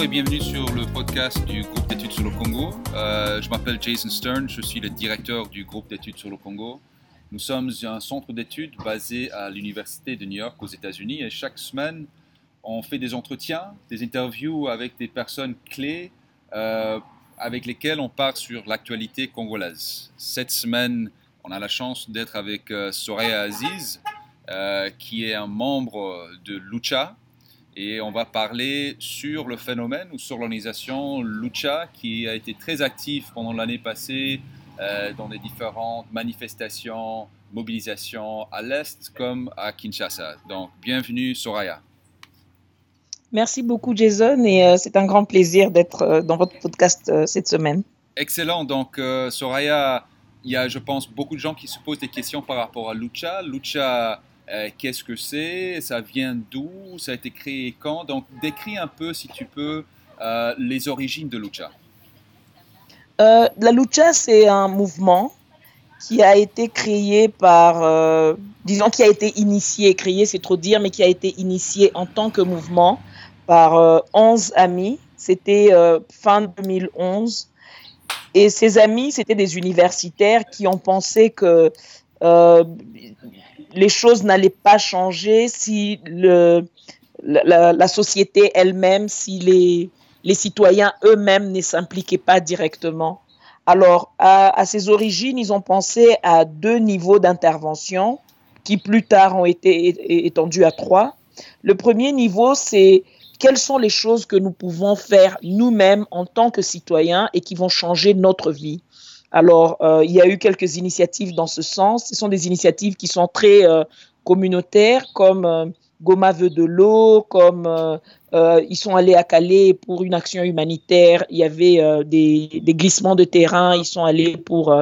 Bonjour et bienvenue sur le podcast du groupe d'études sur le Congo. Euh, je m'appelle Jason Stern, je suis le directeur du groupe d'études sur le Congo. Nous sommes un centre d'études basé à l'Université de New York aux États-Unis et chaque semaine, on fait des entretiens, des interviews avec des personnes clés euh, avec lesquelles on part sur l'actualité congolaise. Cette semaine, on a la chance d'être avec euh, Soraya Aziz, qui est un membre de Lucha, et on va parler sur le phénomène ou sur l'organisation Lucha qui a été très active pendant l'année passée euh, dans les différentes manifestations, mobilisations à l'Est comme à Kinshasa. Donc, bienvenue Soraya. Merci beaucoup Jason et euh, c'est un grand plaisir d'être euh, dans votre podcast cette semaine. Excellent. Donc, Soraya, il y a, je pense, beaucoup de gens qui se posent des questions par rapport à Lucha. Lucha euh, qu'est-ce que c'est, ça vient d'où, ça a été créé quand? Donc, décris un peu, si tu peux, euh, les origines de Lucha. Euh, la Lucha, c'est un mouvement qui a été créé par, disons, qui a été initié, créé, c'est trop dire, mais qui a été initié en tant que mouvement par 11 amis. C'était fin 2011. Et ces amis, c'était des universitaires qui ont pensé que les choses n'allaient pas changer si le, la, société elle-même, si les, les citoyens eux-mêmes ne s'impliquaient pas directement. Alors, à, ses origines, ils ont pensé à deux niveaux d'intervention qui plus tard ont été étendus à trois. Le premier niveau, c'est quelles sont les choses que nous pouvons faire nous-mêmes en tant que citoyens et qui vont changer notre vie. Alors, euh, il y a eu quelques initiatives dans ce sens. Ce sont des initiatives qui sont très euh, communautaires, comme euh, Goma veut de l'eau, comme ils sont allés à Calais pour une action humanitaire. Il y avait des, des, glissements de terrain. Ils sont allés pour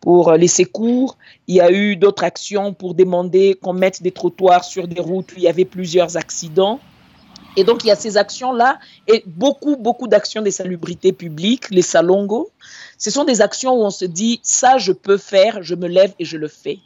pour les secours. Il y a eu d'autres actions pour demander qu'on mette des trottoirs sur des routes il y avait plusieurs accidents. Et donc, il y a ces actions-là et beaucoup, beaucoup d'actions des salubrités publiques, les salongos. Ce sont des actions où on se dit, ça, je peux faire, je me lève et je le fais.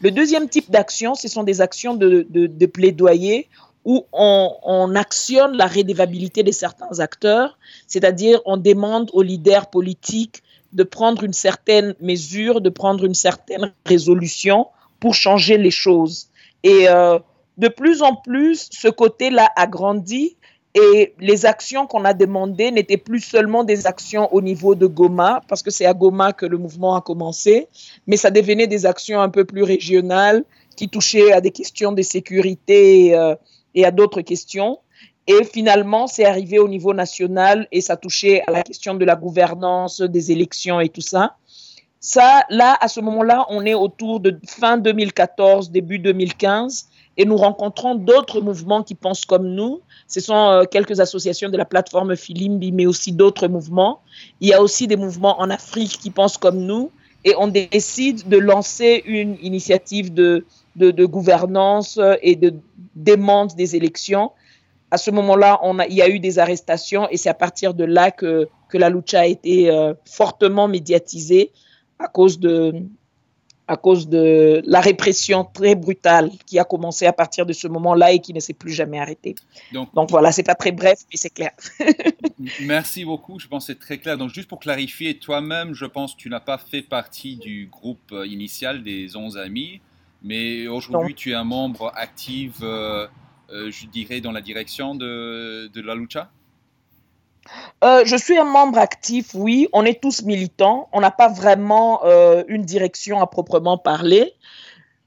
Le deuxième type d'action, ce sont des actions de, plaidoyer où on, on, actionne la rédévabilité de certains acteurs, c'est-à-dire on demande aux leaders politiques de prendre une certaine mesure, de prendre une certaine résolution pour changer les choses. Et euh, de plus en plus, ce côté-là a grandi et les actions qu'on a demandées n'étaient plus seulement des actions au niveau de Goma, parce que c'est à Goma que le mouvement a commencé, mais ça devenait des actions un peu plus régionales qui touchaient à des questions de sécurité euh, et à d'autres questions. Et finalement, c'est arrivé au niveau national et ça touchait à la question de la gouvernance, des élections et tout ça. Ça, là, à ce moment-là, on est autour de fin 2014, début 2015 et nous rencontrons d'autres mouvements qui pensent comme nous. Ce sont euh, quelques associations de la plateforme Filimbi, mais aussi d'autres mouvements. Il y a aussi des mouvements en Afrique qui pensent comme nous et on décide de lancer une initiative de, de, gouvernance et de demande des élections. À ce moment-là, il y a eu des arrestations et c'est à partir de là que, que la lucha a été euh, fortement médiatisée à cause de, à cause de la répression très brutale qui a commencé à partir de ce moment-là et qui ne s'est plus jamais arrêtée. Donc, Donc voilà, c'est pas très bref, mais c'est clair. merci beaucoup, je pense que c'est très clair. Donc juste pour clarifier, toi-même, je pense que tu n'as pas fait partie du groupe euh, initial des 11 amis, mais aujourd'hui tu es un membre actif, euh, euh, je dirais, dans la direction de, de la lucha? Euh, je suis un membre actif, oui. On est tous militants. On n'a pas vraiment euh, une direction à proprement parler.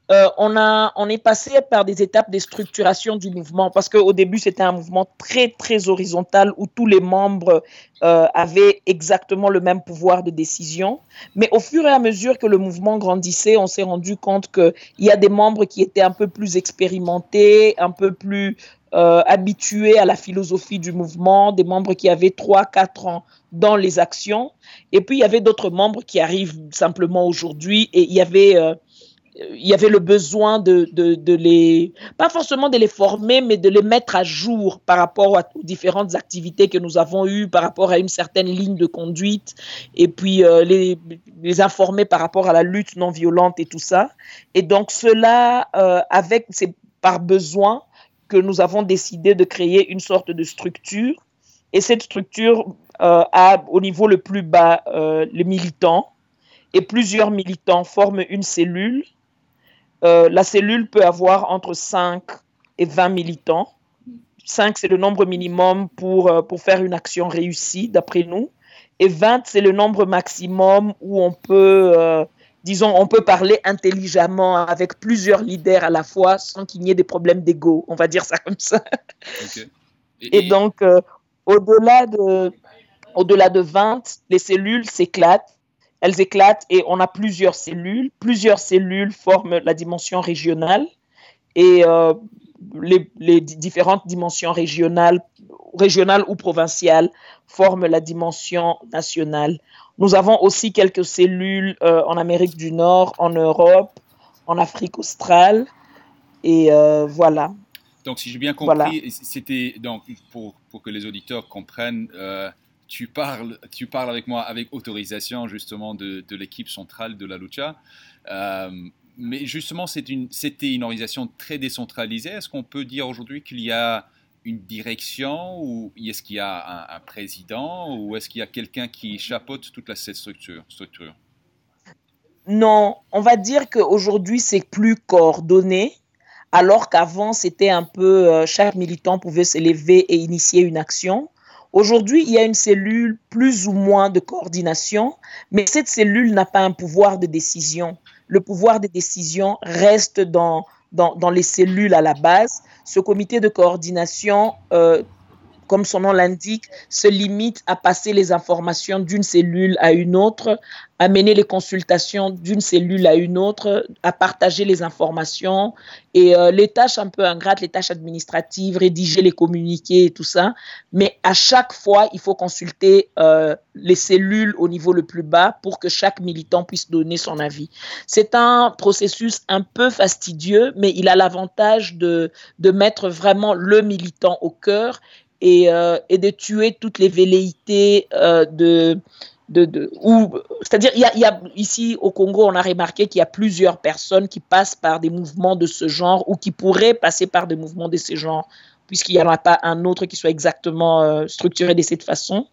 Euh, on, a, on est passé par des étapes de structuration du mouvement parce qu'au début, c'était un mouvement très, très horizontal où tous les membres avaient exactement le même pouvoir de décision. Mais au fur et à mesure que le mouvement grandissait, on s'est rendu compte qu'il y a des membres qui étaient un peu plus expérimentés, un peu plus euh, habitués à la philosophie du mouvement, des membres qui avaient 3-4 ans dans les actions. Et puis, il y avait d'autres membres qui arrivent simplement aujourd'hui et il y avait... Euh, il y avait le besoin de, de, les, pas forcément de les former, mais de les mettre à jour par rapport aux différentes activités que nous avons eues, par rapport à une certaine ligne de conduite, et puis euh, les, informer par rapport à la lutte non violente et tout ça. Et donc cela, avec, c'est par besoin que nous avons décidé de créer une sorte de structure Et cette structure a au niveau le plus bas les militants et plusieurs militants forment une cellule. la cellule peut avoir entre 5 et 20 militants. 5, c'est le nombre minimum pour, pour faire une action réussie, d'après nous. Et 20, c'est le nombre maximum où on peut disons, on peut parler intelligemment avec plusieurs leaders à la fois sans qu'il n'y ait des problèmes d'ego. On va dire ça comme ça. Et, donc, euh, au-delà de, au-delà de 20, les cellules s'éclatent. Elles éclatent et on a plusieurs cellules. Plusieurs cellules forment la dimension régionale et euh, les, les, différentes dimensions régionales, régionales ou provinciales forment la dimension nationale. Nous avons aussi quelques cellules euh, en Amérique du Nord, en Europe, en Afrique australe. Et euh, voilà. Donc, si j'ai bien compris, c'était donc pour, pour, que les auditeurs comprennent, euh, tu, parles, tu parles avec moi avec autorisation justement de, de l'équipe centrale de la Lucha. mais justement, c'était une, une organisation très décentralisée. Est-ce qu'on peut dire aujourd'hui qu'il y a une direction ou est-ce qu'il y a un, président ou est-ce qu'il y a quelqu'un qui chapeaute toute la, cette structure, Non, on va dire qu'aujourd'hui c'est plus coordonné alors qu'avant c'était un peu euh, chaque militant pouvait s'élever et initier une action. Aujourd'hui, il y a une cellule plus ou moins de coordination, mais cette cellule n'a pas un pouvoir de décision. Le pouvoir de décision reste dans, dans, dans les cellules à la base. Ce comité de coordination, euh, comme son nom l'indique, se limite à passer les informations d'une cellule à une autre, à mener les consultations d'une cellule à une autre, à partager les informations et euh, les tâches un peu ingrates, les tâches administratives, rédiger les communiqués et tout ça. Mais à chaque fois, il faut consulter euh, les cellules au niveau le plus bas pour que chaque militant puisse donner son avis. C'est un processus un peu fastidieux, mais il a l'avantage de, de mettre vraiment le militant au cœur et, euh, et de tuer toutes les velléités de de, c'est-à-dire, il, y a, ici au Congo, on a remarqué qu'il y a plusieurs personnes qui passent par des mouvements de ce genre ou qui pourraient passer par des mouvements de ce genre, puisqu'il n'y en a pas un autre qui soit exactement euh, structuré de cette façon,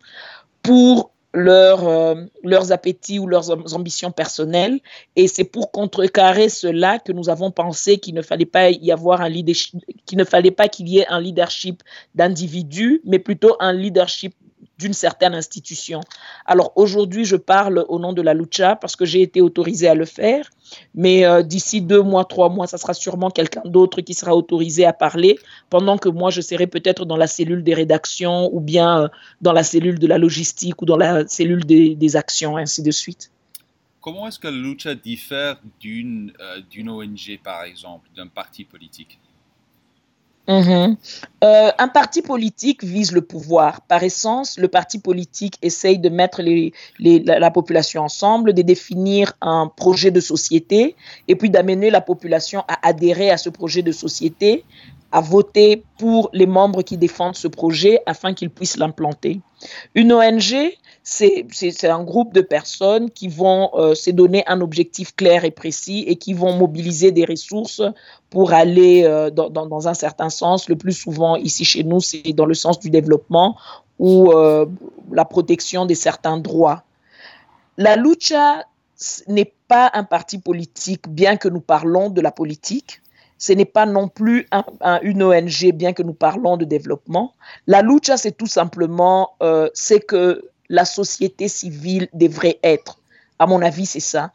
pour euh, leurs appétits ou leurs ambitions personnelles. Et c'est pour contrecarrer cela que nous avons pensé qu'il ne fallait pas y avoir un leadership, qu'il ne fallait pas qu'il y ait un leadership d'individus, mais plutôt un leadership d'une certaine institution. Alors aujourd'hui, je parle au nom de la Lucha parce que j'ai été autorisé à le faire, mais euh, d'ici deux mois, trois mois, ça sera sûrement quelqu'un d'autre qui sera autorisé à parler, pendant que moi, je serai peut-être dans la cellule des rédactions ou bien euh, dans la cellule de la logistique ou dans la cellule des, des actions, ainsi de suite. Comment est-ce que la Lucha diffère d'une euh, d'une ONG, par exemple, d'un parti politique? Mhm. Euh, un parti politique vise le pouvoir. Par essence, le parti politique essaye de mettre la, la, population ensemble, de définir un projet de société et puis d'amener la population à adhérer à ce projet de société, à voter pour les membres qui défendent ce projet afin qu'ils puissent l'implanter. Une ONG, c'est un groupe de personnes qui vont euh, se donner un objectif clair et précis et qui vont mobiliser des ressources pour aller euh, dans, dans, dans, un certain sens. Le plus souvent, ici chez nous, c'est dans le sens du développement ou euh, la protection de certains droits. La lucha n'est pas un parti politique, bien que nous parlons de la politique. Ce n'est pas non plus un, un, une ONG, bien que nous parlons de développement. La lucha, c'est tout simplement, euh, c'est que la société civile devrait être. À mon avis, c'est ça.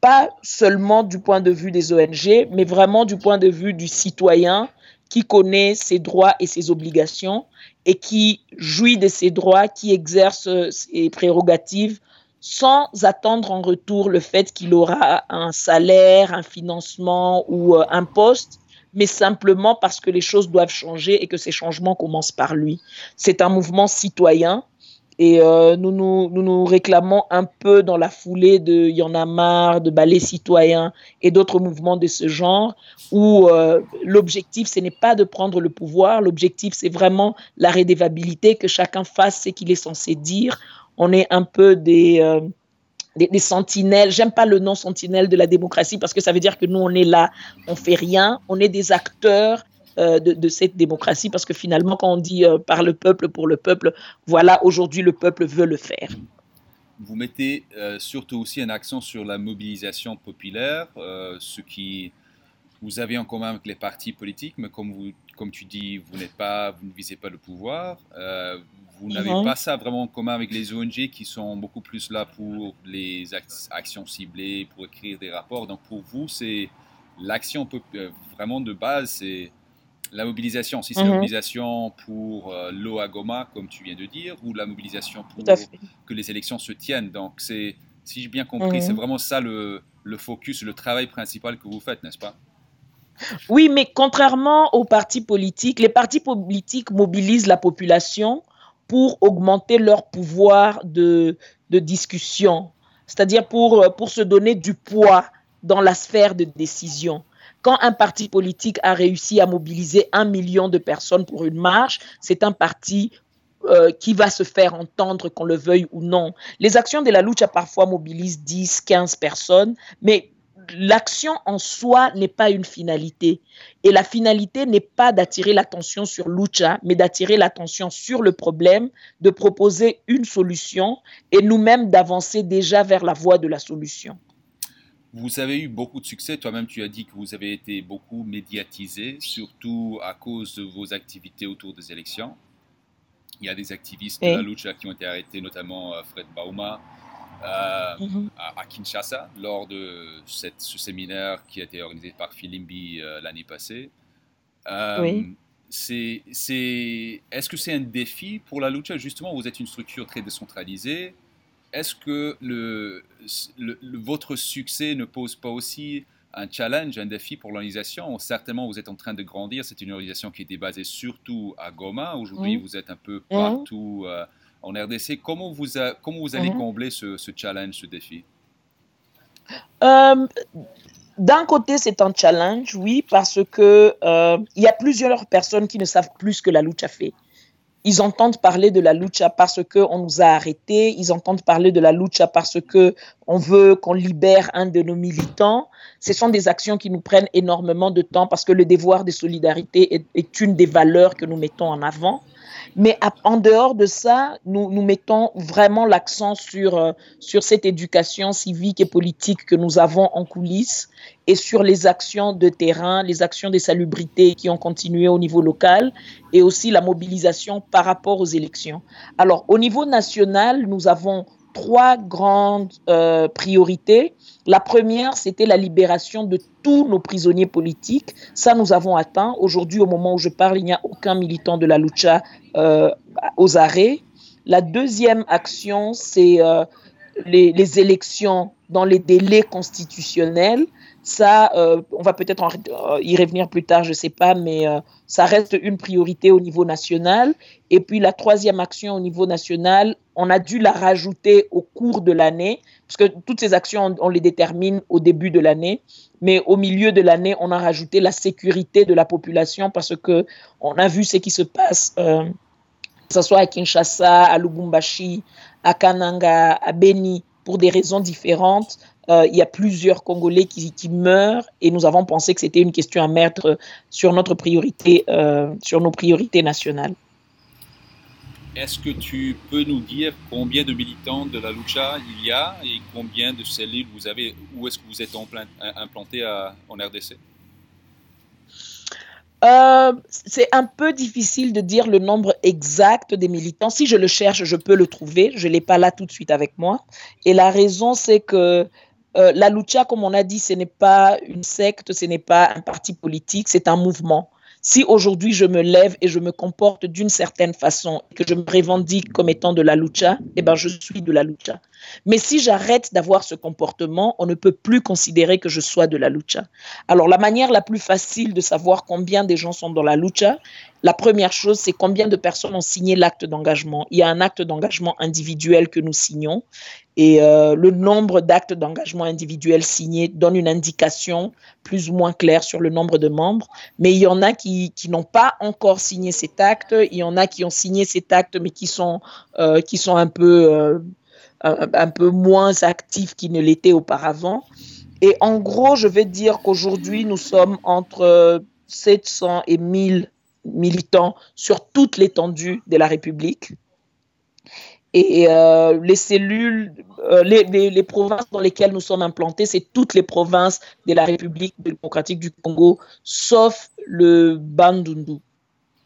Pas seulement du point de vue des ONG, mais vraiment du point de vue du citoyen qui connaît ses droits et ses obligations et qui jouit de ses droits, qui exerce ses prérogatives sans attendre en retour le fait qu'il aura un salaire, un financement ou euh, un poste, mais simplement parce que les choses doivent changer et que ces changements commencent par lui. C'est un mouvement citoyen et euh, nous, nous, nous, réclamons un peu dans la foulée de Y en a marre, de Ballet citoyen et d'autres mouvements de ce genre, où euh, l'objectif, ce n'est pas de prendre le pouvoir, l'objectif, c'est vraiment la rédévabilité, que chacun fasse ce qu'il est censé dire. On est un peu des... Euh, des, des, sentinelles. J'aime pas le nom sentinelle de la démocratie parce que ça veut dire que nous, on est là, on fait rien, on est des acteurs de, cette démocratie, parce que finalement, quand on dit par le peuple, pour le peuple, voilà, aujourd'hui, le peuple veut le faire. Vous mettez surtout aussi un accent sur la mobilisation populaire, ce qui vous avez en commun avec les partis politiques, mais comme, vous, comme tu dis, vous, n'êtes pas, vous ne visez pas le pouvoir. Euh, vous n'avez pas ça vraiment en commun avec les ONG qui sont beaucoup plus là pour les actions ciblées, pour écrire des rapports. Donc pour vous, c'est l'action euh, vraiment de base, c'est la mobilisation. Si c'est la mhm. mobilisation pour euh, l'eau à Goma, comme tu viens de dire, ou la mobilisation pour que les élections se tiennent. Donc c'est, si j'ai bien compris, mhm. c'est vraiment ça le, le focus, le travail principal que vous faites, n'est-ce pas? Oui, mais contrairement aux partis politiques, les partis politiques mobilisent la population pour augmenter leur pouvoir de, discussion, c'est-à-dire pour, pour se donner du poids dans la sphère de décision. Quand un parti politique a réussi à mobiliser un million de personnes pour une marche, c'est un parti euh, qui va se faire entendre, qu'on le veuille ou non. Les actions de la lucha parfois mobilisent 10, 15 personnes, mais l'action en soi n'est pas une finalité. Et la finalité n'est pas d'attirer l'attention sur Lucha, mais d'attirer l'attention sur le problème, de proposer une solution et nous-mêmes d'avancer déjà vers la voie de la solution. Vous avez eu beaucoup de succès. Toi-même, tu as dit que vous avez été beaucoup médiatisé, surtout à cause de vos activités autour des élections. Il y a des activistes de la lucha qui ont été arrêtés, notamment euh, Fred Bauma, euh, mhm. à, Kinshasa lors de cette, ce séminaire qui a été organisé par Filimbi euh, l'année passée. Euh, c'est, est-ce que c'est un défi pour la lucha? Justement, vous êtes une structure très décentralisée. Est-ce que le, votre succès ne pose pas aussi un challenge, un défi pour l'organisation? Certainement, vous êtes en train de grandir. C'est une organisation qui était basée surtout à Goma. Aujourd'hui, vous êtes un peu partout en RDC. Comment vous, comment vous allez mhm. combler ce, challenge, ce défi? Euh, D'un côté, c'est un challenge, oui, parce que euh, il y a plusieurs personnes qui ne savent plus ce que la lucha fait. Ils entendent parler de la lucha parce qu'on nous a arrêtés. Ils entendent parler de la lucha parce que on veut qu'on libère un de nos militants. Ce sont des actions qui nous prennent énormément de temps parce que le devoir de solidarité est une des valeurs que nous mettons en avant. Mais en dehors de ça, nous, mettons vraiment l'accent sur, euh, sur cette éducation civique et politique que nous avons en coulisses et sur les actions de terrain, les actions des salubrités qui ont continué au niveau local et aussi la mobilisation par rapport aux élections. Alors, au niveau national, nous avons trois grandes euh, priorités. La première, c'était la libération de tous nos prisonniers politiques. Ça, nous avons atteint. Aujourd'hui, au moment où je parle, il n'y a aucun militant de la lucha euh, aux arrêts. La deuxième action, c'est euh, les, les, élections dans les délais constitutionnels. Ça, euh, on va peut-être euh, y revenir plus tard, je ne sais pas, mais euh, ça reste une priorité au niveau national. Et puis la troisième action au niveau national, on a dû la rajouter au cours de l'année, parce que toutes ces actions, on, les détermine au début de l'année, mais au milieu de l'année, on a rajouté la sécurité de la population, parce que on a vu ce qui se passe, que ce soit à Kinshasa, à Lubumbashi, à Kananga, à Beni, pour des raisons différentes. Euh, il y a plusieurs Congolais qui, meurent et nous avons pensé que c'était une question à mettre sur notre priorité, euh, sur nos priorités nationales. Est-ce que tu peux nous dire combien de militants de la lucha il y a et combien de cellules vous avez Où est-ce que vous êtes implanté en RDC euh, c'est un peu difficile de dire le nombre exact des militants. Si je le cherche, je peux le trouver. Je ne l'ai pas là tout de suite avec moi. Et la raison, c'est que euh, la lucha, comme on a dit, ce n'est pas une secte, ce n'est pas un parti politique, c'est un mouvement. Si aujourd'hui je me lève et je me comporte d'une certaine façon, que je me revendique comme étant de la lucha, eh ben je suis de la lucha. Mais si j'arrête d'avoir ce comportement, on ne peut plus considérer que je sois de la lucha. Alors la manière la plus facile de savoir combien de gens sont dans la lucha, la première chose, c'est combien de personnes ont signé l'acte d'engagement. Il y a un acte d'engagement individuel que nous signons et euh, le nombre d'actes d'engagement individuels signés donne une indication plus ou moins claire sur le nombre de membres. Mais il y en a qui, n'ont pas encore signé cet acte, il y en a qui ont signé cet acte mais qui sont, euh, qui sont un, peu, euh, un, peu moins actifs qu'ils ne l'étaient auparavant. Et en gros, je vais dire qu'aujourd'hui, nous sommes entre 700 et 1000 militants sur toute l'étendue de la République. Et euh, les cellules, euh, les, les, provinces dans lesquelles nous sommes implantés, c'est toutes les provinces de la République démocratique du Congo, sauf le Bandundu.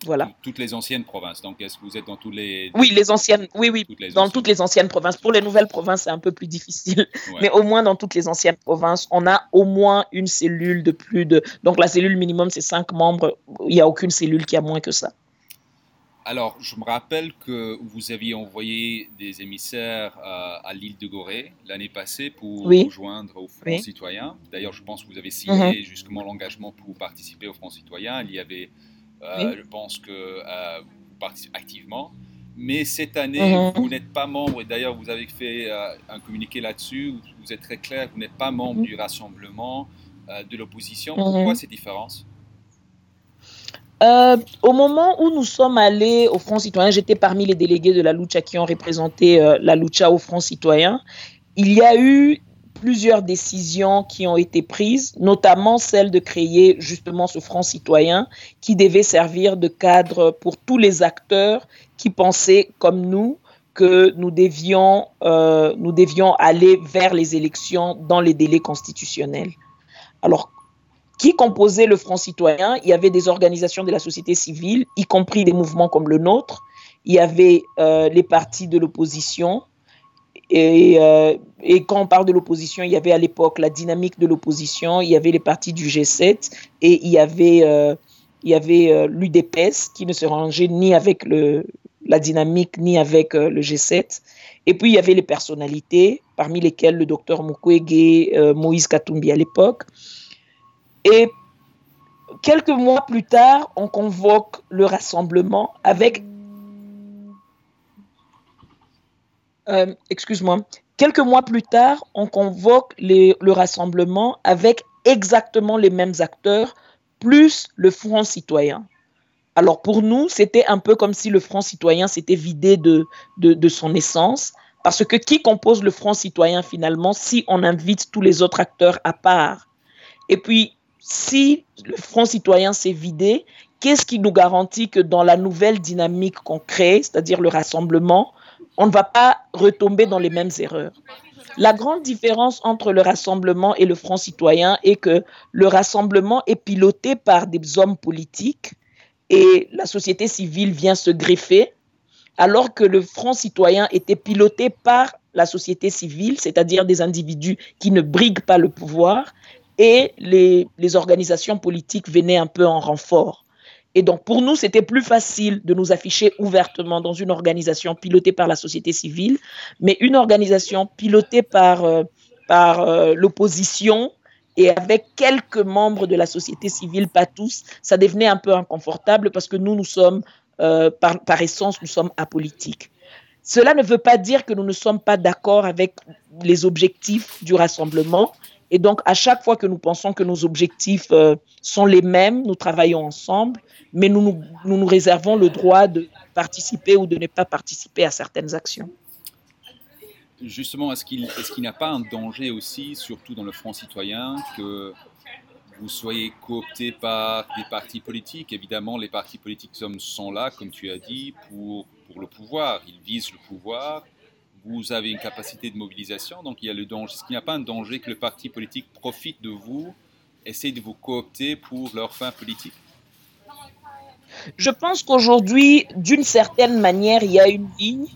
Voilà. Toutes les anciennes provinces. Donc, est-ce que vous êtes dans tous les. Oui, les anciennes. Oui, oui. Toutes dans anciennes. toutes les anciennes provinces. Pour les nouvelles provinces, c'est un peu plus difficile. Ouais. Mais au moins, dans toutes les anciennes provinces, on a au moins une cellule de plus de. Donc, la cellule minimum, c'est cinq membres. Il n'y a aucune cellule qui a moins que ça. Alors, je me rappelle que vous aviez envoyé des émissaires à, à l'île de Gorée l'année passée pour oui. rejoindre au Front oui. citoyen. D'ailleurs, je pense que vous avez signé mm -hmm. justement l'engagement pour participer au Front citoyen. Il y avait, euh, oui. je pense que euh, vous participez activement. Mais cette année, mm -hmm. vous n'êtes pas membre, et d'ailleurs, vous avez fait euh, un communiqué là-dessus, vous êtes très clair, vous n'êtes pas membre mm -hmm. du rassemblement de l'opposition. Pourquoi ces différences? Euh, au moment où nous sommes allés au Front citoyen, j'étais parmi les délégués de la Lucha qui ont représenté euh, la Lucha au Front citoyen. Il y a eu plusieurs décisions qui ont été prises, notamment celle de créer justement ce Front citoyen qui devait servir de cadre pour tous les acteurs qui pensaient comme nous que nous devions, euh, nous devions aller vers les élections dans les délais constitutionnels. Alors, qui composait le Front citoyen? Il y avait des organisations de la société civile, y compris des mouvements comme le nôtre. Il y avait euh, les partis de l'opposition. Et, euh, et, quand on parle de l'opposition, il y avait à l'époque la dynamique de l'opposition, il y avait les partis du G7 et il y avait, euh, il y avait euh, l'UDPS qui ne se rangeait ni avec le, la dynamique ni avec le G7. Et puis il y avait les personnalités, parmi lesquelles le docteur Mukwege, Moïse Katumbi à l'époque. Et quelques mois plus tard, on convoque le rassemblement avec... Euh, Excuse-moi. Quelques mois plus tard, on convoque le rassemblement avec exactement les mêmes acteurs, plus le Front citoyen. Alors pour nous, c'était un peu comme si le Front citoyen s'était vidé de, de, son essence, parce que qui compose le Front citoyen finalement si on invite tous les autres acteurs à part? Et puis, si le Front citoyen s'est vidé, qu'est-ce qui nous garantit que dans la nouvelle dynamique qu'on crée, c'est-à-dire le rassemblement, on ne va pas retomber dans les mêmes erreurs La grande différence entre le rassemblement et le Front citoyen est que le rassemblement est piloté par des hommes politiques et la société civile vient se greffer, alors que le Front citoyen était piloté par la société civile, c'est-à-dire des individus qui ne briguent pas le pouvoir, et les, organisations politiques venaient un peu en renfort. Et donc, pour nous, c'était plus facile de nous afficher ouvertement dans une organisation pilotée par la société civile, mais une organisation pilotée par, euh, par euh, l'opposition et avec quelques membres de la société civile, pas tous, ça devenait un peu inconfortable parce que nous, nous sommes, euh, par, par essence, nous sommes apolitiques. Cela ne veut pas dire que nous ne sommes pas d'accord avec les objectifs du rassemblement, et donc, à chaque fois que nous pensons que nos objectifs euh, sont les mêmes, nous travaillons ensemble, mais nous nous, réservons le droit de participer ou de ne pas participer à certaines actions. Justement, est-ce qu'il est n'y a pas un danger aussi, surtout dans le Front citoyen, que vous soyez coopté par des partis politiques? Évidemment, les partis politiques sont là, comme tu as dit, pour, pour le pouvoir. Ils visent le pouvoir vous avez une capacité de mobilisation, donc il y a le danger. Qu'il n'y a pas un danger que le parti politique profite de vous, essaie de vous coopter pour leur fin politique Je pense qu'aujourd'hui, d'une certaine manière, il y a une ligne.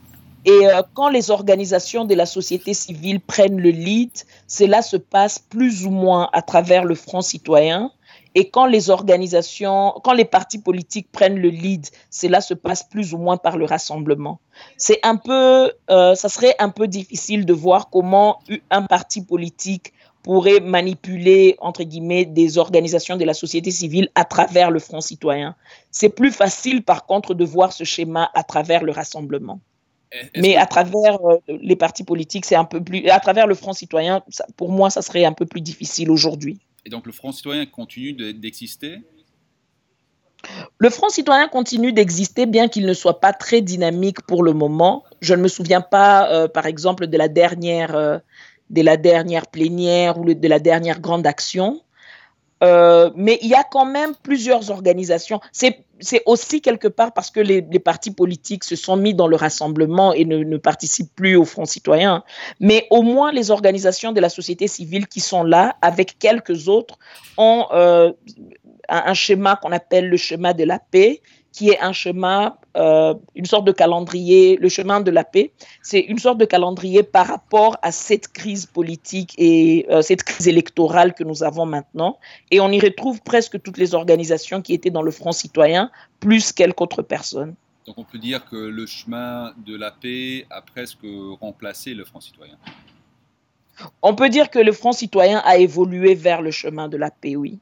Et euh, quand les organisations de la société civile prennent le lead, cela se passe plus ou moins à travers le Front citoyen. Et quand les organisations, quand les partis politiques prennent le lead, cela se passe plus ou moins par le rassemblement. C'est un peu, euh, ça serait un peu difficile de voir comment un parti politique pourrait manipuler, entre guillemets, des organisations de la société civile à travers le Front citoyen. C'est plus facile, par contre, de voir ce schéma à travers le rassemblement. Mais à travers euh, les partis politiques, c'est un peu plus. À travers le Front citoyen, ça, pour moi, ça serait un peu plus difficile aujourd'hui. Et donc le Front citoyen continue d'exister? Le Front citoyen continue d'exister, bien qu'il ne soit pas très dynamique pour le moment. Je ne me souviens pas, euh, par exemple, de la dernière, euh, plénière ou de la dernière grande action. Euh, mais il y a quand même plusieurs organisations. C'est aussi quelque part parce que les, partis politiques se sont mis dans le rassemblement et ne, participent plus au Front citoyen. Mais au moins, les organisations de la société civile qui sont là, avec quelques autres, ont euh, un schéma qu'on appelle le schéma de la paix, qui est un chemin, euh, une sorte de calendrier, le chemin de la paix. C'est une sorte de calendrier par rapport à cette crise politique et euh, cette crise électorale que nous avons maintenant. Et on y retrouve presque toutes les organisations qui étaient dans le Front citoyen, plus quelques autres personnes. Donc on peut dire que le chemin de la paix a presque remplacé le Front citoyen. On peut dire que le Front citoyen a évolué vers le chemin de la paix, oui.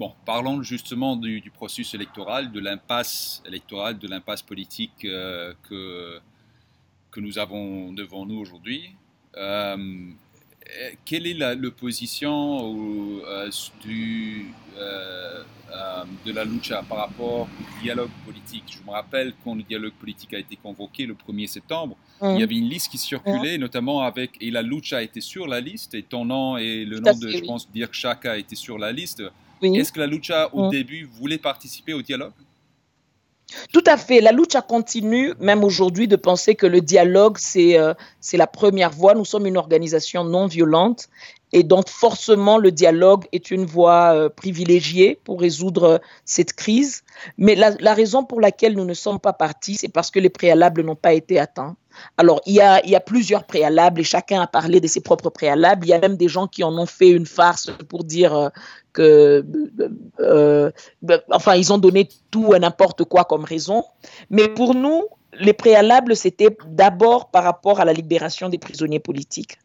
Bon, parlons justement du, processus électoral, de l'impasse électorale, de l'impasse politique euh, que, que nous avons devant nous aujourd'hui. Euh, quelle est la, position euh, du, de la lucha par rapport au dialogue politique? Je me rappelle quand le dialogue politique a été convoqué le 1er septembre, il y avait une liste qui circulait, notamment avec, et la lucha était sur la liste, et ton nom et le nom de, je pense, Dirk Chaka était sur la liste. Est-ce que la lucha, au mm. début, voulait participer au dialogue? Tout à fait. La lucha continue, même aujourd'hui, de penser que le dialogue, euh, c'est la première voie. Nous sommes une organisation non violente et donc forcément, le dialogue est une voie euh, privilégiée pour résoudre euh, cette crise. Mais la, la, raison pour laquelle nous ne sommes pas partis, c'est parce que les préalables n'ont pas été atteints. Alors, il y, a, plusieurs préalables et chacun a parlé de ses propres préalables. Il y a même des gens qui en ont fait une farce pour dire euh, que, euh, euh, enfin, ils ont donné tout et n'importe quoi comme raison. Mais pour nous, les préalables, c'était d'abord par rapport à la libération des prisonniers politiques.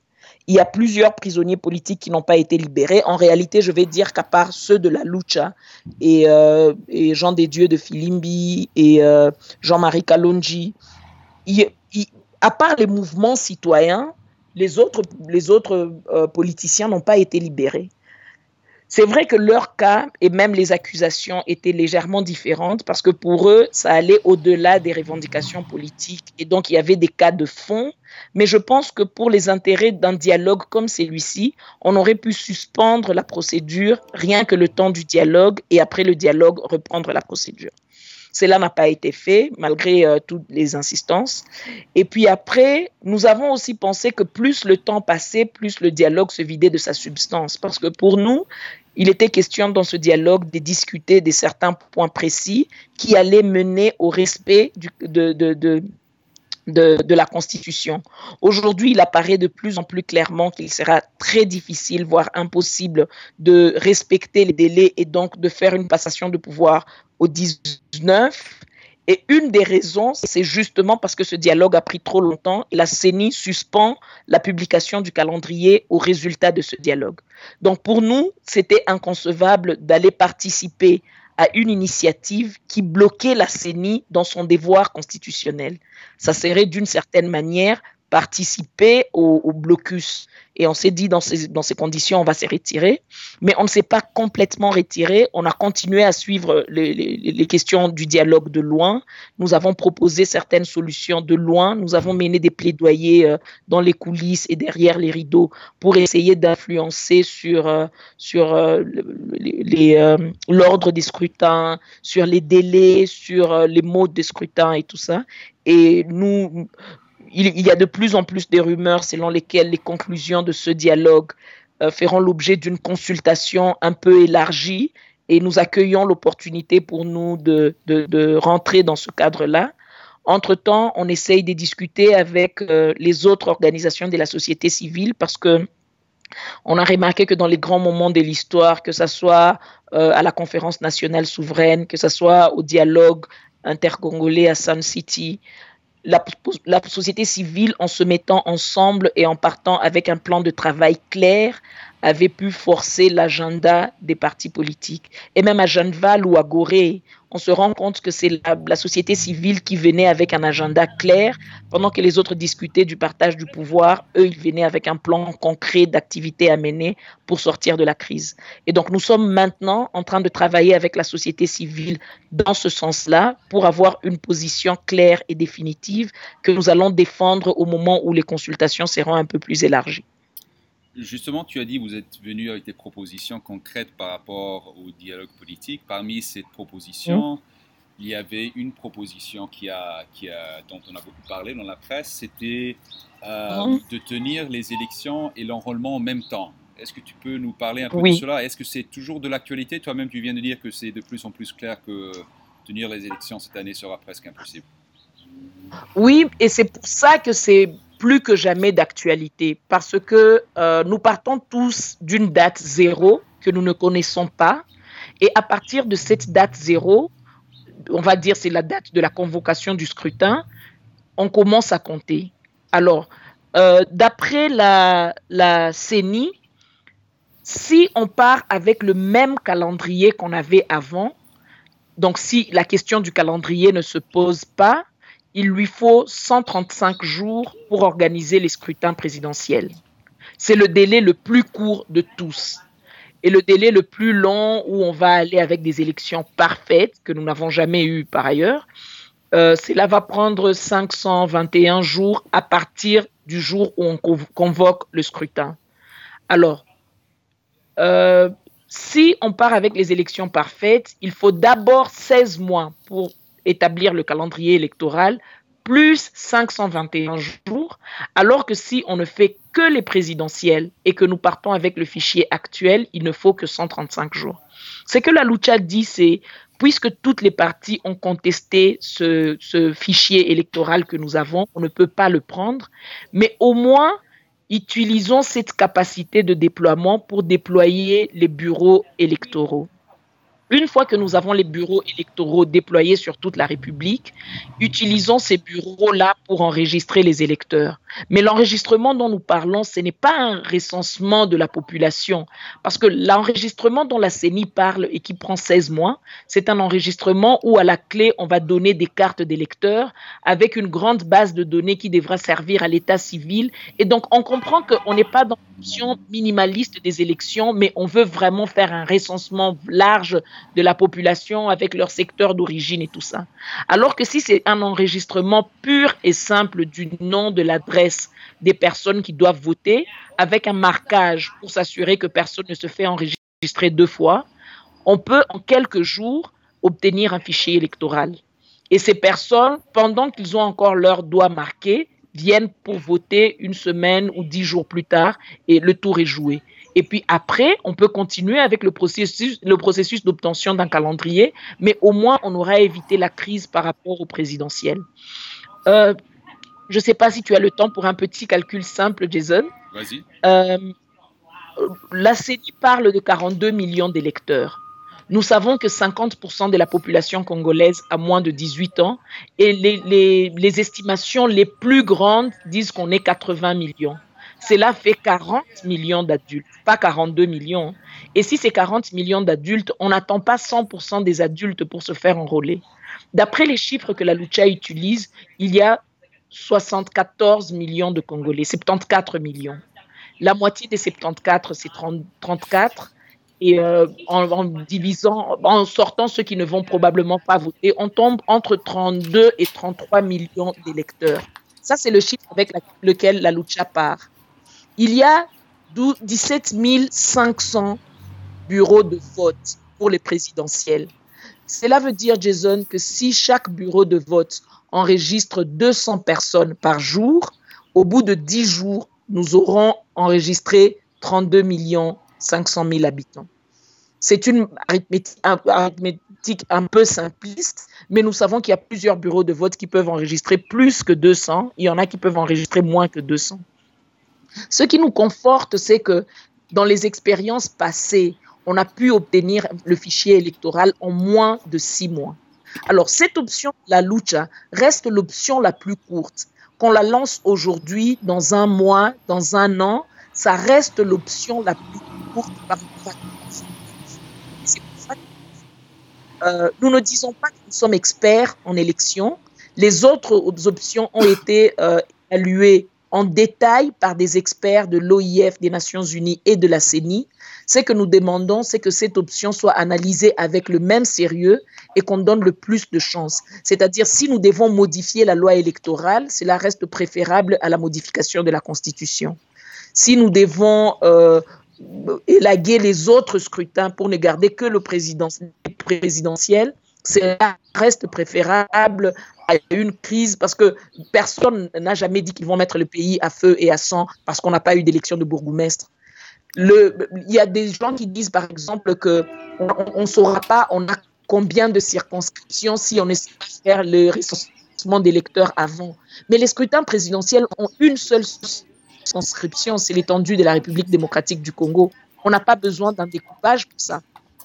Il y a plusieurs prisonniers politiques qui n'ont pas été libérés. En réalité, je vais dire qu'à part ceux de la Lucha et, Jean des Dieux de Filimbi et Jean-Marie Kalonji, à part les mouvements citoyens, les autres, euh, politiciens n'ont pas été libérés. C'est vrai que leur cas et même les accusations étaient légèrement différentes parce que pour eux, ça allait au-delà des revendications politiques et donc il y avait des cas de fond. Mais je pense que pour les intérêts d'un dialogue comme celui-ci, on aurait pu suspendre la procédure rien que le temps du dialogue et après le dialogue reprendre la procédure. Cela n'a pas été fait malgré euh, toutes les insistances. Et puis après, nous avons aussi pensé que plus le temps passait, plus le dialogue se vidait de sa substance. Parce que pour nous, il était question dans ce dialogue de discuter de certains points précis qui allaient mener au respect du, de, de, de de, la Constitution. Aujourd'hui, il apparaît de plus en plus clairement qu'il sera très difficile, voire impossible, de respecter les délais et donc de faire une passation de pouvoir au 19. Et une des raisons, c'est justement parce que ce dialogue a pris trop longtemps et la CENI suspend la publication du calendrier au résultat de ce dialogue. Donc pour nous, c'était inconcevable d'aller participer à une initiative qui bloquait la CENI dans son devoir constitutionnel. Ça serait d'une certaine manière participer au, blocus. Et on s'est dit, dans ces, dans ces conditions, on va se retirer. Mais on ne s'est pas complètement retiré. On a continué à suivre les, les, questions du dialogue de loin. Nous avons proposé certaines solutions de loin. Nous avons mené des plaidoyers euh, dans les coulisses et derrière les rideaux pour essayer d'influencer sur, euh, sur euh, l'ordre des scrutins, sur les délais, sur les modes des scrutins et tout ça. Et nous, il, y a de plus en plus de rumeurs selon lesquelles les conclusions de ce dialogue euh, feront l'objet d'une consultation un peu élargie et nous accueillons l'opportunité pour nous de, rentrer dans ce cadre-là. Entre-temps, on essaye de discuter avec euh, les autres organisations de la société civile parce que on a remarqué que dans les grands moments de l'histoire, que ce soit euh, à la conférence nationale souveraine, que ce soit au dialogue intercongolais à Sun City, la, société civile, en se mettant ensemble et en partant avec un plan de travail clair, avait pu forcer l'agenda des partis politiques. Et même à Genval ou à Gorée, on se rend compte que c'est la, société civile qui venait avec un agenda clair, pendant que les autres discutaient du partage du pouvoir, eux, ils venaient avec un plan concret d'activités à mener pour sortir de la crise. Et donc, nous sommes maintenant en train de travailler avec la société civile dans ce sens-là pour avoir une position claire et définitive que nous allons défendre au moment où les consultations seront un peu plus élargies. Justement, tu as dit vous êtes venu avec des propositions concrètes par rapport au dialogue politique. Parmi ces propositions, il y avait une proposition qui a, qui a, dont on a beaucoup parlé dans la presse, c'était euh, de tenir les élections et l'enrôlement en même temps. Est-ce que tu peux nous parler un peu de cela? Est-ce que c'est toujours de l'actualité? Toi-même, tu viens de dire que c'est de plus en plus clair que tenir les élections cette année sera presque impossible. Oui, et c'est pour ça que c'est plus que jamais d'actualité, parce que euh, nous partons tous d'une date zéro que nous ne connaissons pas, et à partir de cette date zéro, on va dire c'est la date de la convocation du scrutin, on commence à compter. Alors, euh, d'après la, la CENI, si on part avec le même calendrier qu'on avait avant, donc si la question du calendrier ne se pose pas, il lui faut 135 jours pour organiser les scrutins présidentiels. C'est le délai le plus court de tous. Et le délai le plus long où on va aller avec des élections parfaites, que nous n'avons jamais eues par ailleurs, euh, cela va prendre 521 jours à partir du jour où on convoque le scrutin. Alors, euh, si on part avec les élections parfaites, il faut d'abord 16 mois pour établir le calendrier électoral, plus 521 jours, alors que si on ne fait que les présidentielles et que nous partons avec le fichier actuel, il ne faut que 135 jours. Ce que la Lucha dit, c'est puisque toutes les parties ont contesté ce, ce, fichier électoral que nous avons, on ne peut pas le prendre, mais au moins utilisons cette capacité de déploiement pour déployer les bureaux électoraux. Une fois que nous avons les bureaux électoraux déployés sur toute la République, utilisons ces bureaux-là pour enregistrer les électeurs. Mais l'enregistrement dont nous parlons, ce n'est pas un recensement de la population, parce que l'enregistrement dont la CENI parle et qui prend 16 mois, c'est un enregistrement où à la clé, on va donner des cartes d'électeurs avec une grande base de données qui devra servir à l'état civil. Et donc, on comprend qu'on n'est pas dans l'option minimaliste des élections, mais on veut vraiment faire un recensement large de la population avec leur secteur d'origine et tout ça. Alors que si c'est un enregistrement pur et simple du nom, de l'adresse des personnes qui doivent voter, avec un marquage pour s'assurer que personne ne se fait enregistrer deux fois, on peut en quelques jours obtenir un fichier électoral. Et ces personnes, pendant qu'ils ont encore leur doigt marqué, viennent pour voter une semaine ou dix jours plus tard et le tour est joué. Et puis après, on peut continuer avec le processus, le processus d'obtention d'un calendrier, mais au moins on aura évité la crise par rapport au présidentiel. Euh, je ne sais pas si tu as le temps pour un petit calcul simple, Jason. Vas-y. Euh, la CENI parle de 42 millions d'électeurs. Nous savons que 50% de la population congolaise a moins de 18 ans et les, les, les estimations les plus grandes disent qu'on est 80 millions. Cela fait 40 millions d'adultes, pas 42 millions. Et si c'est 40 millions d'adultes, on n'attend pas 100% des adultes pour se faire enrôler. D'après les chiffres que la Lucha utilise, il y a 74 millions de Congolais, 74 millions. La moitié des 74, c'est 34. Et euh, en, divisant, en sortant ceux qui ne vont probablement pas voter, on tombe entre 32 et 33 millions d'électeurs. Ça, c'est le chiffre avec lequel la Lucha part il y a 17 500 bureaux de vote pour les présidentielles. Cela veut dire, Jason, que si chaque bureau de vote enregistre 200 personnes par jour, au bout de 10 jours, nous aurons enregistré 32 500 000 habitants. C'est une arithmétique un, peu simpliste, mais nous savons qu'il y a plusieurs bureaux de vote qui peuvent enregistrer plus que 200. Il y en a qui peuvent enregistrer moins que 200. Ce qui nous conforte, c'est que dans les expériences passées, on a pu obtenir le fichier électoral en moins de six mois. Alors, cette option, la lucha, reste l'option la plus courte. Qu'on la lance aujourd'hui, dans un mois, dans un an, ça reste l'option la plus courte par euh, nous ne disons pas que nous sommes experts en élection. Les autres options ont été euh, évaluées en détail par des experts de l'OIF, des Nations Unies et de la CENI. Ce que nous demandons, c'est que cette option soit analysée avec le même sérieux et qu'on donne le plus de chances. C'est-à-dire, si nous devons modifier la loi électorale, cela reste préférable à la modification de la Constitution. si nous devons euh, élaguer les autres scrutins pour ne garder que le présidentiel, ça reste préférable à une crise parce que personne n'a jamais dit qu'ils vont mettre le pays à feu et à sang parce qu'on n'a pas eu d'élection de bourgmestre. Il y a des gens qui disent par exemple que on ne saura pas on a combien de circonscriptions si on essaie de faire le recensement d'électeurs avant. Mais les scrutins présidentiels ont une seule circonscription, c'est l'étendue de la République démocratique du Congo. On n'a pas besoin d'un découpage pour ça.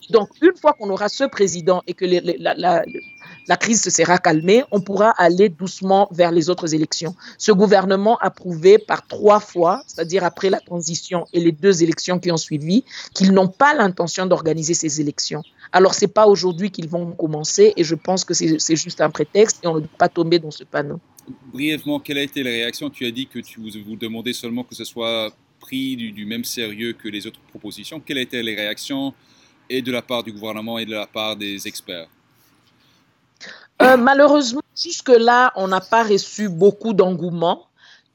Donc, une fois qu'on aura ce président et que la, crise se sera calmée, on pourra aller doucement vers les autres élections. Ce gouvernement a prouvé par trois fois, c'est-à-dire après la transition et les deux élections qui ont suivi, qu'ils n'ont pas l'intention d'organiser ces élections. Alors, ce n'est pas aujourd'hui qu'ils vont commencer et je pense que c'est juste un prétexte et on ne doit pas tomber dans ce panneau. Brièvement, quelle a été la réaction? Tu as dit que tu vous, demandez seulement que ce soit pris du, du, même sérieux que les autres propositions. Quelles étaient les réactions et de la part du gouvernement et de la part des experts euh, Malheureusement, jusque-là, on n'a pas reçu beaucoup d'engouement.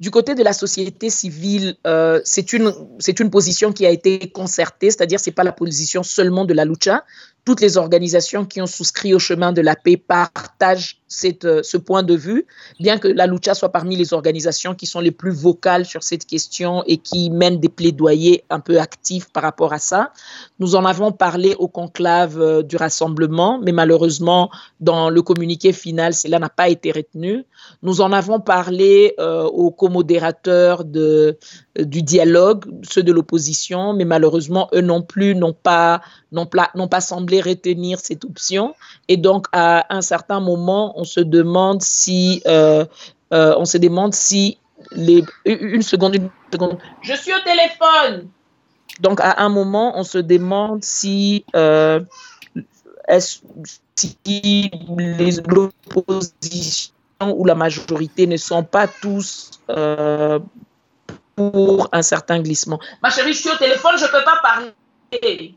Du côté de la société civile, euh, c'est une, une position qui a été concertée, c'est-à-dire ce n'est pas la position seulement de la lucha. Toutes les organisations qui ont souscrit au chemin de la paix partagent cette, euh, ce point de vue, bien que la lucha soit parmi les organisations qui sont les plus vocales sur cette question et qui mènent des plaidoyers un peu actifs par rapport à ça. Nous en avons parlé au conclave euh, du rassemblement, mais malheureusement, dans le communiqué final, cela n'a pas été retenu. Nous en avons parlé euh, aux comodérateurs du dialogue, ceux de l'opposition, mais malheureusement, eux non plus n'ont pas, n'ont pas, pas semblé retenir cette option. Et donc, à un certain moment, se demande si, euh, euh, on se demande si les, une seconde, une seconde. Je suis au téléphone. Donc, à un moment, on se demande si, euh, si les oppositions ou la majorité ne sont pas tous euh, pour un certain glissement. Ma chérie, je suis au téléphone, je ne peux pas parler.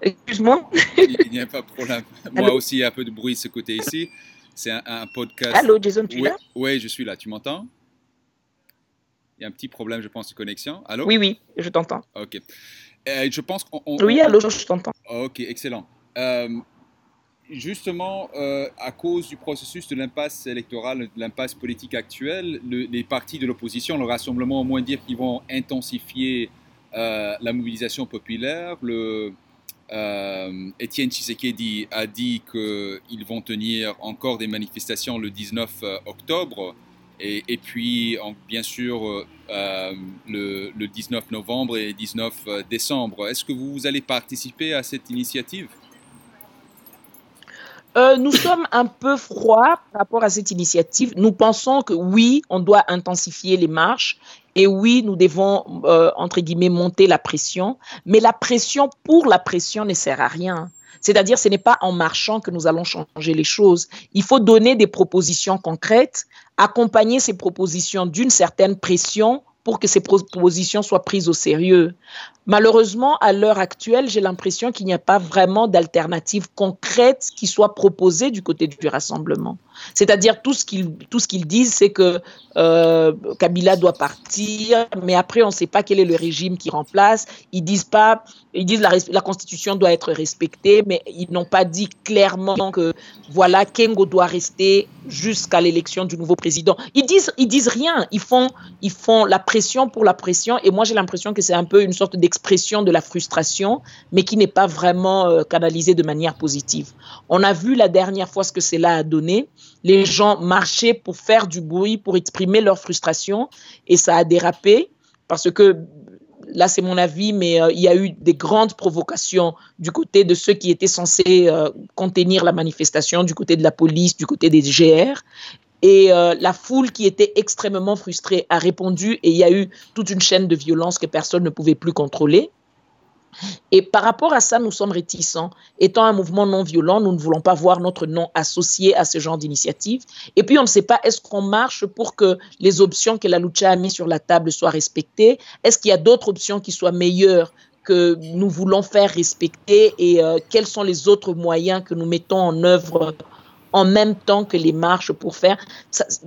Excuse-moi. Il n'y a pas de problème. Moi aussi, il y a un peu de bruit de ce côté ici. C'est un, podcast. Allô, Jason, tu es là Oui, je suis là. Tu m'entends? Il y a un petit problème, je pense, de connexion. Allô? Oui, oui, je t'entends. OK. Euh, je pense qu'on. Oui, allô, je t'entends. OK, excellent. Euh, justement, euh, à cause du processus de l'impasse électorale, de l'impasse politique actuelle, les partis de l'opposition, le rassemblement, au moins dire qu'ils vont intensifier la mobilisation populaire. Le, Étienne Tshisekedi a dit qu'ils vont tenir encore des manifestations le 19 euh, octobre et, puis bien sûr euh, le, le, 19 novembre et 19 décembre. Est-ce que vous allez participer à cette initiative? Euh, nous sommes un peu froids par rapport à cette initiative. Nous pensons que oui, on doit intensifier les marches et oui, nous devons, euh, entre guillemets, monter la pression. Mais la pression pour la pression ne sert à rien. C'est-à-dire, ce n'est pas en marchant que nous allons changer les choses. Il faut donner des propositions concrètes, accompagner ces propositions d'une certaine pression pour que ces propositions soient prises au sérieux. Malheureusement, à l'heure actuelle, j'ai l'impression qu'il n'y a pas vraiment d'alternative concrète qui soit proposée du côté du rassemblement. C'est-à-dire tout ce qu'ils ce disent, c'est que euh, Kabila doit partir, mais après on ne sait pas quel est le régime qui remplace. Ils disent pas, ils disent la, la constitution doit être respectée, mais ils n'ont pas dit clairement que voilà Kengo doit rester jusqu'à l'élection du nouveau président. Ils disent ils disent rien. Ils font ils font la pression pour la pression, et moi j'ai l'impression que c'est un peu une sorte d'expression de la frustration, mais qui n'est pas vraiment euh, canalisée de manière positive. On a vu la dernière fois ce que cela a donné les gens marchaient pour faire du bruit, pour exprimer leur frustration, et ça a dérapé parce que là c'est mon avis, mais euh, il y a eu des grandes provocations du côté de ceux qui étaient censés euh, contenir la manifestation, du côté de la police, du côté des GR. Et euh, la foule qui était extrêmement frustrée a répondu et il y a eu toute une chaîne de violence que personne ne pouvait plus contrôler. Et par rapport à ça, nous sommes réticents. Étant un mouvement non violent, nous ne voulons pas voir notre nom associé à ce genre d'initiative. Et puis, on ne sait pas, est-ce qu'on marche pour que les options que la Lucha a mises sur la table soient respectées? Est-ce qu'il y a d'autres options qui soient meilleures que nous voulons faire respecter? Et euh, quels sont les autres moyens que nous mettons en œuvre en même temps que les marches pour faire.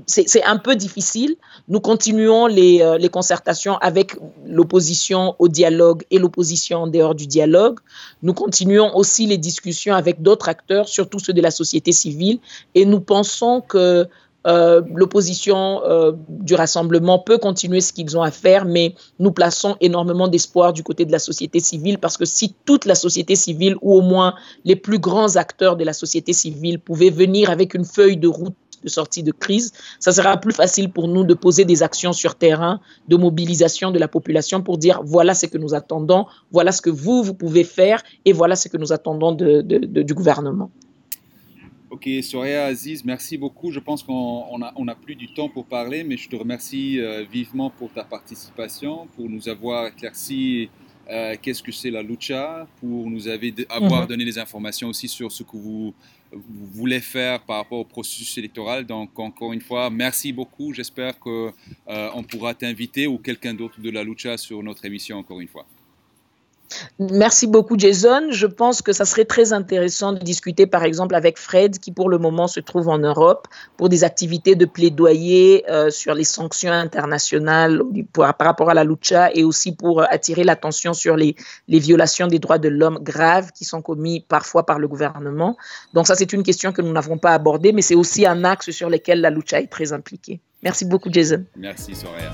C'est un peu difficile. Nous continuons les, euh, les concertations avec l'opposition au dialogue et l'opposition en dehors du dialogue. Nous continuons aussi les discussions avec d'autres acteurs, surtout ceux de la société civile, et nous pensons que euh, l'opposition euh, du rassemblement peut continuer ce qu'ils ont à faire, mais nous plaçons énormément d'espoir du côté de la société civile parce que si toute la société civile, ou au moins les plus grands acteurs de la société civile, pouvaient venir avec une feuille de route de sortie de crise, ça sera plus facile pour nous de poser des actions sur terrain, de mobilisation de la population pour dire voilà ce que nous attendons, voilà ce que vous, vous pouvez faire et voilà ce que nous attendons du gouvernement. Ok, Soraya Aziz, merci beaucoup. Je pense qu'on n'a on a plus du temps pour parler, mais je te remercie euh, vivement pour ta participation, pour nous avoir éclairci euh, qu'est-ce que c'est la lucha, pour nous avoir mhm. donné des informations aussi sur ce que vous, voulez faire par rapport au processus électoral. Donc, encore une fois, merci beaucoup. J'espère qu'on euh, pourra t'inviter ou quelqu'un d'autre de la lucha sur notre émission encore une fois. Merci beaucoup, Jason. Je pense que ça serait très intéressant de discuter, par exemple, avec Fred, qui pour le moment se trouve en Europe, pour des activités de plaidoyer euh, sur les sanctions internationales par rapport à la lucha et aussi pour attirer l'attention sur les, violations des droits de l'homme graves qui sont commis parfois par le gouvernement. Donc ça, c'est une question que nous n'avons pas abordée, mais c'est aussi un axe sur lequel la lucha est très impliquée. Merci beaucoup, Jason. Merci, Soraya.